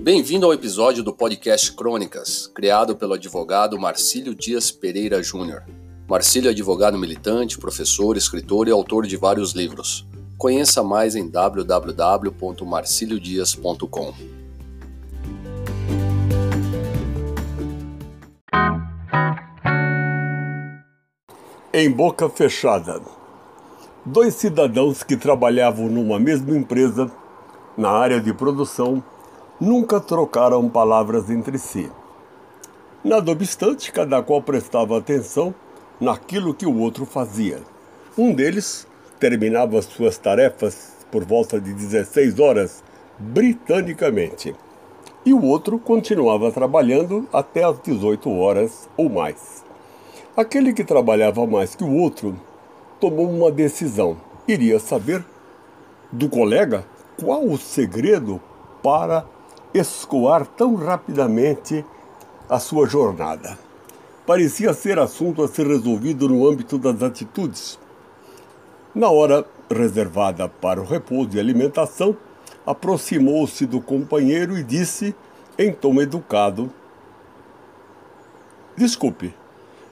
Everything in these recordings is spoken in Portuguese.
Bem-vindo ao episódio do podcast Crônicas, criado pelo advogado Marcílio Dias Pereira Júnior. Marcílio é advogado militante, professor, escritor e autor de vários livros. Conheça mais em www.marciliodias.com. Em boca fechada. Dois cidadãos que trabalhavam numa mesma empresa, na área de produção, nunca trocaram palavras entre si. Nada obstante, cada qual prestava atenção naquilo que o outro fazia. Um deles terminava suas tarefas por volta de 16 horas, britanicamente, e o outro continuava trabalhando até as 18 horas ou mais. Aquele que trabalhava mais que o outro tomou uma decisão. Iria saber do colega qual o segredo para escoar tão rapidamente a sua jornada. Parecia ser assunto a ser resolvido no âmbito das atitudes. Na hora reservada para o repouso e alimentação, aproximou-se do companheiro e disse, em tom educado: Desculpe,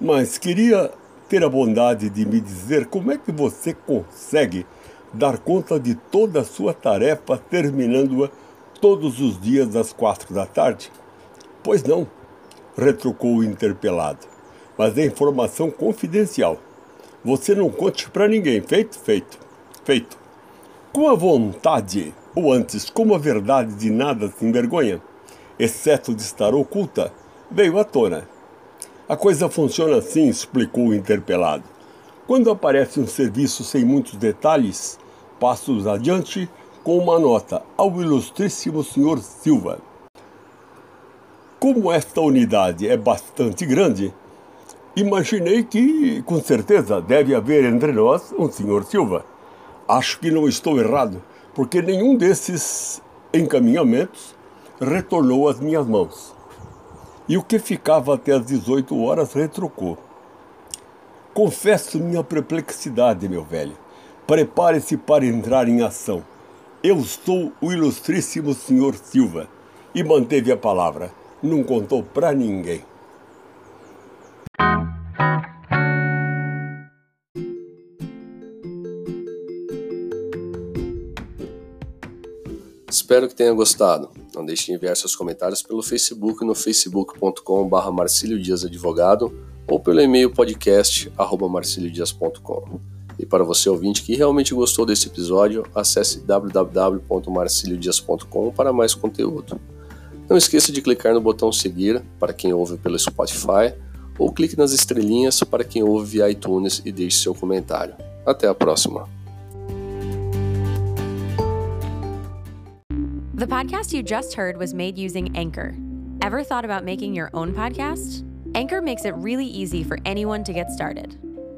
mas queria ter a bondade de me dizer como é que você consegue dar conta de toda a sua tarefa terminando-a todos os dias às quatro da tarde? Pois não, retrucou o interpelado, mas é informação confidencial. Você não conte para ninguém. Feito? Feito. Feito. Com a vontade, ou antes, como a verdade de nada se envergonha, exceto de estar oculta, veio à tona. A coisa funciona assim, explicou o interpelado. Quando aparece um serviço sem muitos detalhes, passo adiante com uma nota ao ilustríssimo senhor Silva. Como esta unidade é bastante grande, imaginei que, com certeza, deve haver entre nós um senhor Silva. Acho que não estou errado, porque nenhum desses encaminhamentos retornou às minhas mãos. E o que ficava até às 18 horas retrucou. Confesso minha perplexidade, meu velho. Prepare-se para entrar em ação. Eu sou o ilustríssimo senhor Silva. E manteve a palavra. Não contou para ninguém. Espero que tenha gostado. Não deixe de enviar seus comentários pelo Facebook no facebook.com.br Marcílio Dias Advogado ou pelo e-mail podcast marciliodias.com. E para você ouvinte que realmente gostou desse episódio, acesse www.marciliodias.com para mais conteúdo. Não esqueça de clicar no botão seguir para quem ouve pelo Spotify ou clique nas estrelinhas para quem ouve via iTunes e deixe seu comentário. Até a próxima! The podcast you just heard was made using Anchor. Ever thought about making your own podcast? Anchor makes it really easy for anyone to get started.